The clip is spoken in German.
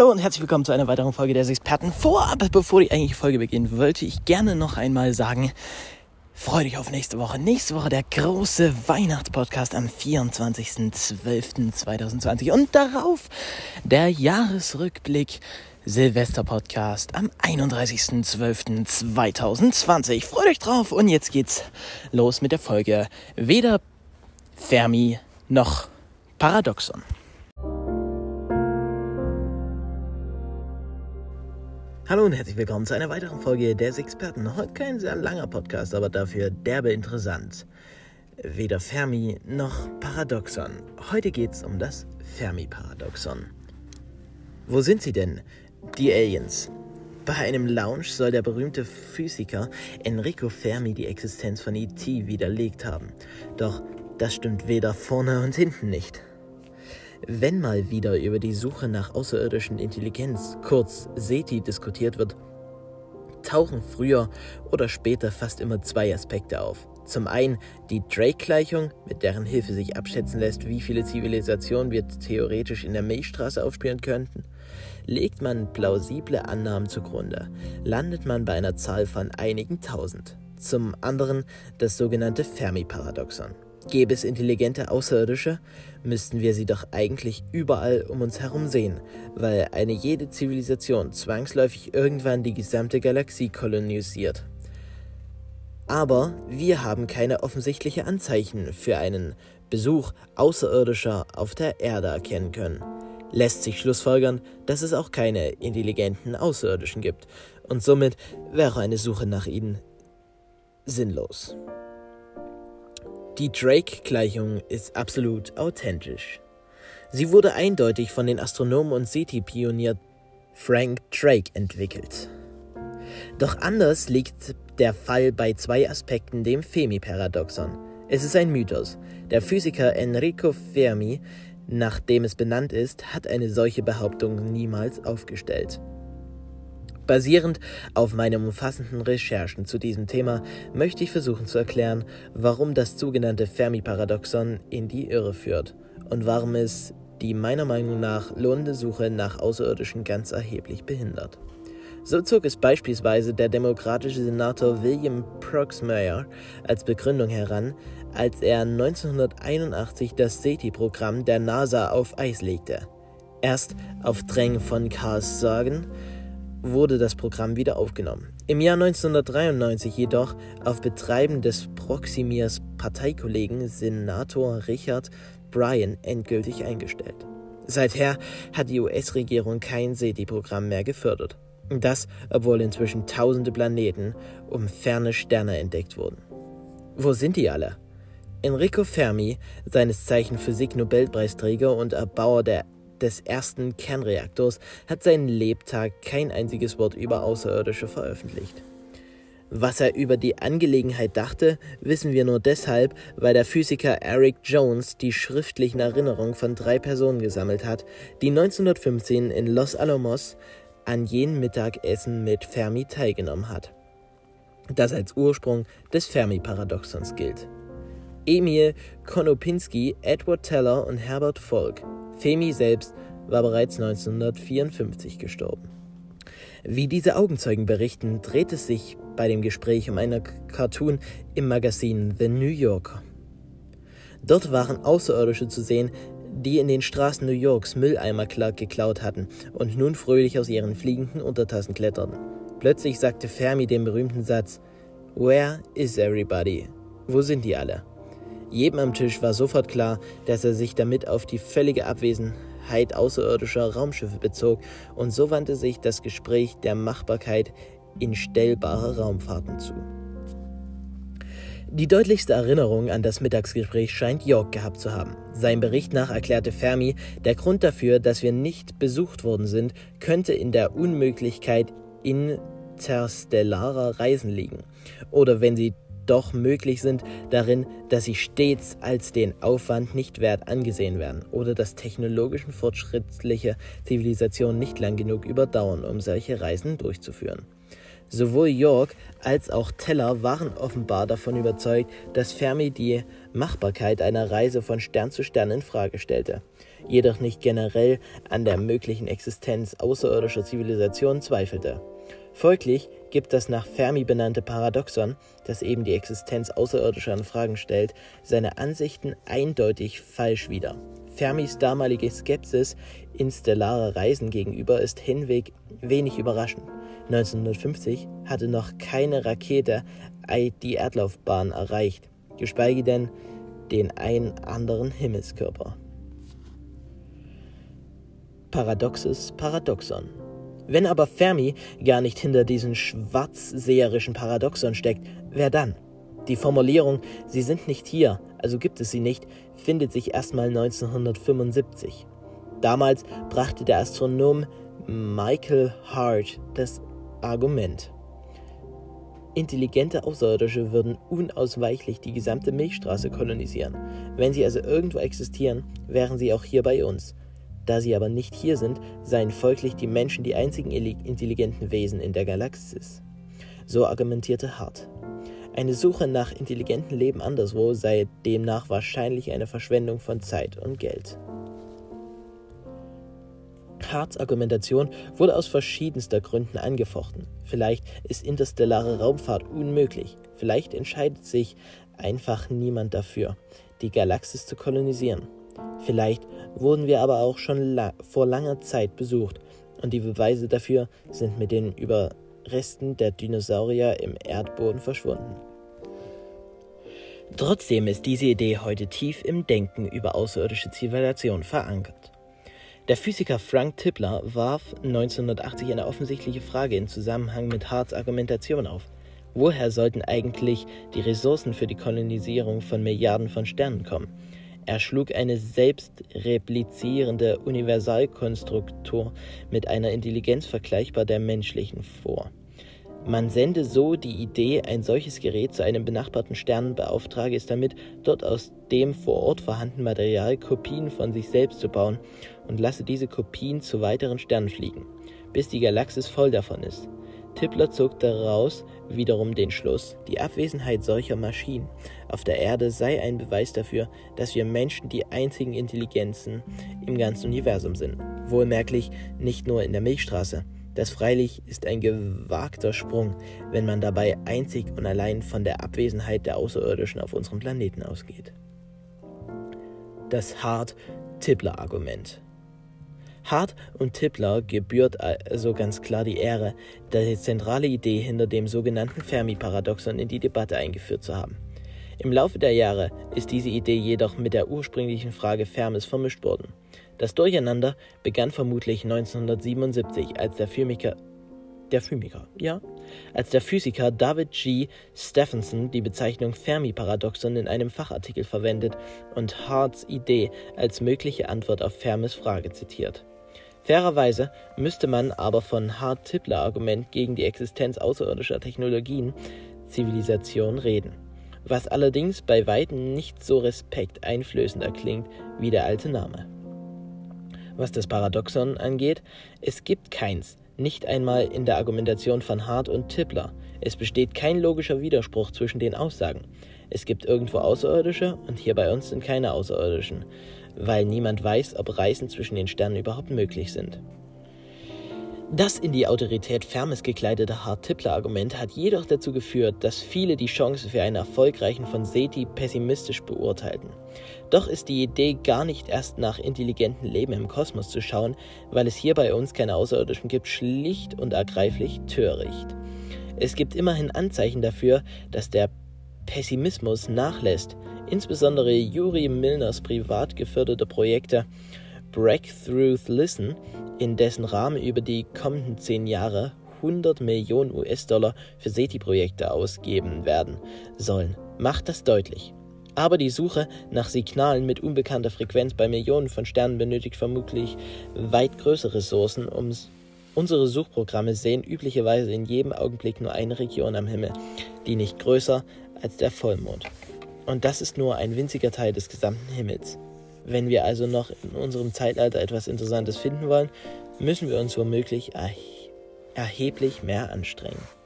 Hallo und herzlich willkommen zu einer weiteren Folge des Experten. Vorab, bevor die eigentliche Folge beginnt, wollte ich gerne noch einmal sagen, freu dich auf nächste Woche. Nächste Woche der große Weihnachtspodcast am 24.12.2020 und darauf der Jahresrückblick Silvester-Podcast am 31.12.2020. Freut euch drauf und jetzt geht's los mit der Folge Weder Fermi noch Paradoxon. Hallo und herzlich willkommen zu einer weiteren Folge des Experten. Heute kein sehr langer Podcast, aber dafür derbe interessant. Weder Fermi noch Paradoxon. Heute geht's um das Fermi-Paradoxon. Wo sind sie denn, die Aliens? Bei einem Lounge soll der berühmte Physiker Enrico Fermi die Existenz von ET widerlegt haben. Doch das stimmt weder vorne und hinten nicht. Wenn mal wieder über die Suche nach außerirdischen Intelligenz, kurz SETI, diskutiert wird, tauchen früher oder später fast immer zwei Aspekte auf. Zum einen die Drake-Gleichung, mit deren Hilfe sich abschätzen lässt, wie viele Zivilisationen wir theoretisch in der Milchstraße aufspüren könnten. Legt man plausible Annahmen zugrunde, landet man bei einer Zahl von einigen tausend. Zum anderen das sogenannte Fermi-Paradoxon. Gäbe es intelligente Außerirdische, müssten wir sie doch eigentlich überall um uns herum sehen, weil eine jede Zivilisation zwangsläufig irgendwann die gesamte Galaxie kolonisiert. Aber wir haben keine offensichtliche Anzeichen für einen Besuch Außerirdischer auf der Erde erkennen können. Lässt sich schlussfolgern, dass es auch keine intelligenten Außerirdischen gibt, und somit wäre eine Suche nach ihnen sinnlos. Die Drake-Gleichung ist absolut authentisch. Sie wurde eindeutig von den Astronomen und SETI-Pionier Frank Drake entwickelt. Doch anders liegt der Fall bei zwei Aspekten dem Fermi-Paradoxon. Es ist ein Mythos. Der Physiker Enrico Fermi, nach dem es benannt ist, hat eine solche Behauptung niemals aufgestellt. Basierend auf meinen umfassenden Recherchen zu diesem Thema möchte ich versuchen zu erklären, warum das sogenannte Fermi-Paradoxon in die Irre führt und warum es die meiner Meinung nach lohnende Suche nach Außerirdischen ganz erheblich behindert. So zog es beispielsweise der demokratische Senator William Proxmire als Begründung heran, als er 1981 das SETI-Programm der NASA auf Eis legte. Erst auf Drängen von Carl Sagan wurde das Programm wieder aufgenommen. Im Jahr 1993 jedoch auf Betreiben des Proximiers Parteikollegen Senator Richard Bryan endgültig eingestellt. Seither hat die US-Regierung kein SETI-Programm mehr gefördert. Das, obwohl inzwischen tausende Planeten um ferne Sterne entdeckt wurden. Wo sind die alle? Enrico Fermi, seines Zeichen Physik-Nobelpreisträger und Erbauer der des ersten Kernreaktors hat seinen Lebtag kein einziges Wort über Außerirdische veröffentlicht. Was er über die Angelegenheit dachte, wissen wir nur deshalb, weil der Physiker Eric Jones die schriftlichen Erinnerungen von drei Personen gesammelt hat, die 1915 in Los Alamos an jenem Mittagessen mit Fermi teilgenommen hat, das als Ursprung des Fermi-Paradoxons gilt. Emil Konopinski, Edward Teller und Herbert Volk Femi selbst war bereits 1954 gestorben. Wie diese Augenzeugen berichten, dreht es sich bei dem Gespräch um einen Cartoon im Magazin The New Yorker. Dort waren Außerirdische zu sehen, die in den Straßen New Yorks Mülleimer geklaut hatten und nun fröhlich aus ihren fliegenden Untertassen kletterten. Plötzlich sagte Fermi den berühmten Satz: Where is everybody? Wo sind die alle? Jedem am Tisch war sofort klar, dass er sich damit auf die völlige Abwesenheit außerirdischer Raumschiffe bezog, und so wandte sich das Gespräch der Machbarkeit in stellbare Raumfahrten zu. Die deutlichste Erinnerung an das Mittagsgespräch scheint York gehabt zu haben. Sein Bericht nach erklärte Fermi, der Grund dafür, dass wir nicht besucht worden sind, könnte in der Unmöglichkeit interstellarer Reisen liegen. Oder wenn sie doch möglich sind, darin, dass sie stets als den Aufwand nicht wert angesehen werden oder dass technologischen fortschrittliche Zivilisationen nicht lang genug überdauern, um solche Reisen durchzuführen. Sowohl York als auch Teller waren offenbar davon überzeugt, dass Fermi die Machbarkeit einer Reise von Stern zu Stern in Frage stellte. jedoch nicht generell an der möglichen Existenz außerirdischer Zivilisationen zweifelte. Folglich gibt das nach Fermi benannte Paradoxon, das eben die Existenz außerirdischer in Fragen stellt, seine Ansichten eindeutig falsch wider. Fermis damalige Skepsis in stellare Reisen gegenüber ist hinweg wenig überraschend. 1950 hatte noch keine Rakete die Erdlaufbahn erreicht, geschweige denn den einen anderen Himmelskörper. Paradoxes Paradoxon. Wenn aber Fermi gar nicht hinter diesen schwarzseherischen Paradoxon steckt, wer dann? Die Formulierung Sie sind nicht hier, also gibt es sie nicht, findet sich erstmal 1975. Damals brachte der Astronom Michael Hart das Argument. Intelligente Außerirdische würden unausweichlich die gesamte Milchstraße kolonisieren. Wenn sie also irgendwo existieren, wären sie auch hier bei uns. Da sie aber nicht hier sind, seien folglich die Menschen die einzigen intelligenten Wesen in der Galaxis. So argumentierte Hart. Eine Suche nach intelligentem Leben anderswo sei demnach wahrscheinlich eine Verschwendung von Zeit und Geld. Harts Argumentation wurde aus verschiedenster Gründen angefochten. Vielleicht ist interstellare Raumfahrt unmöglich. Vielleicht entscheidet sich einfach niemand dafür, die Galaxis zu kolonisieren. Vielleicht wurden wir aber auch schon la vor langer Zeit besucht und die Beweise dafür sind mit den Überresten der Dinosaurier im Erdboden verschwunden. Trotzdem ist diese Idee heute tief im Denken über außerirdische Zivilisation verankert. Der Physiker Frank Tipler warf 1980 eine offensichtliche Frage in Zusammenhang mit Harts Argumentation auf. Woher sollten eigentlich die Ressourcen für die Kolonisierung von Milliarden von Sternen kommen? Er schlug eine selbstreplizierende Universalkonstruktur mit einer Intelligenz vergleichbar der menschlichen vor. Man sende so die Idee, ein solches Gerät zu einem benachbarten Stern beauftrage es damit, dort aus dem vor Ort vorhandenen Material Kopien von sich selbst zu bauen und lasse diese Kopien zu weiteren Sternen fliegen, bis die Galaxis voll davon ist. Tipler zog daraus wiederum den Schluss, die Abwesenheit solcher Maschinen auf der Erde sei ein Beweis dafür, dass wir Menschen die einzigen Intelligenzen im ganzen Universum sind. Wohlmerklich nicht nur in der Milchstraße, das freilich ist ein gewagter Sprung, wenn man dabei einzig und allein von der Abwesenheit der Außerirdischen auf unserem Planeten ausgeht. Das Hart-Tippler-Argument. Hart und Tippler gebührt also ganz klar die Ehre, die zentrale Idee hinter dem sogenannten Fermi-Paradoxon in die Debatte eingeführt zu haben. Im Laufe der Jahre ist diese Idee jedoch mit der ursprünglichen Frage Fermis vermischt worden. Das Durcheinander begann vermutlich 1977, als der Physiker, der Physiker, ja, als der Physiker David G. Stephenson die Bezeichnung Fermi-Paradoxon in einem Fachartikel verwendet und Harts Idee als mögliche Antwort auf Fermis Frage zitiert. Fairerweise müsste man aber von Hart-Tipler-Argument gegen die Existenz außerirdischer Technologien, Zivilisation reden, was allerdings bei weitem nicht so respekteinflößender klingt wie der alte Name was das Paradoxon angeht, es gibt keins, nicht einmal in der Argumentation von Hart und Tipler. Es besteht kein logischer Widerspruch zwischen den Aussagen. Es gibt irgendwo Außerirdische und hier bei uns sind keine Außerirdischen, weil niemand weiß, ob Reisen zwischen den Sternen überhaupt möglich sind. Das in die Autorität Fermes gekleidete Hart-Tippler-Argument hat jedoch dazu geführt, dass viele die Chance für einen erfolgreichen von SETI pessimistisch beurteilten. Doch ist die Idee gar nicht erst nach intelligentem Leben im Kosmos zu schauen, weil es hier bei uns keine Außerirdischen gibt, schlicht und ergreiflich töricht. Es gibt immerhin Anzeichen dafür, dass der Pessimismus nachlässt, insbesondere Juri Milners privat geförderte Projekte Breakthrough Listen, in dessen Rahmen über die kommenden zehn Jahre 100 Millionen US-Dollar für SETI-Projekte ausgeben werden sollen, macht das deutlich. Aber die Suche nach Signalen mit unbekannter Frequenz bei Millionen von Sternen benötigt vermutlich weit größere Ressourcen. Um unsere Suchprogramme sehen üblicherweise in jedem Augenblick nur eine Region am Himmel, die nicht größer als der Vollmond. Und das ist nur ein winziger Teil des gesamten Himmels. Wenn wir also noch in unserem Zeitalter etwas Interessantes finden wollen, müssen wir uns womöglich erheblich mehr anstrengen.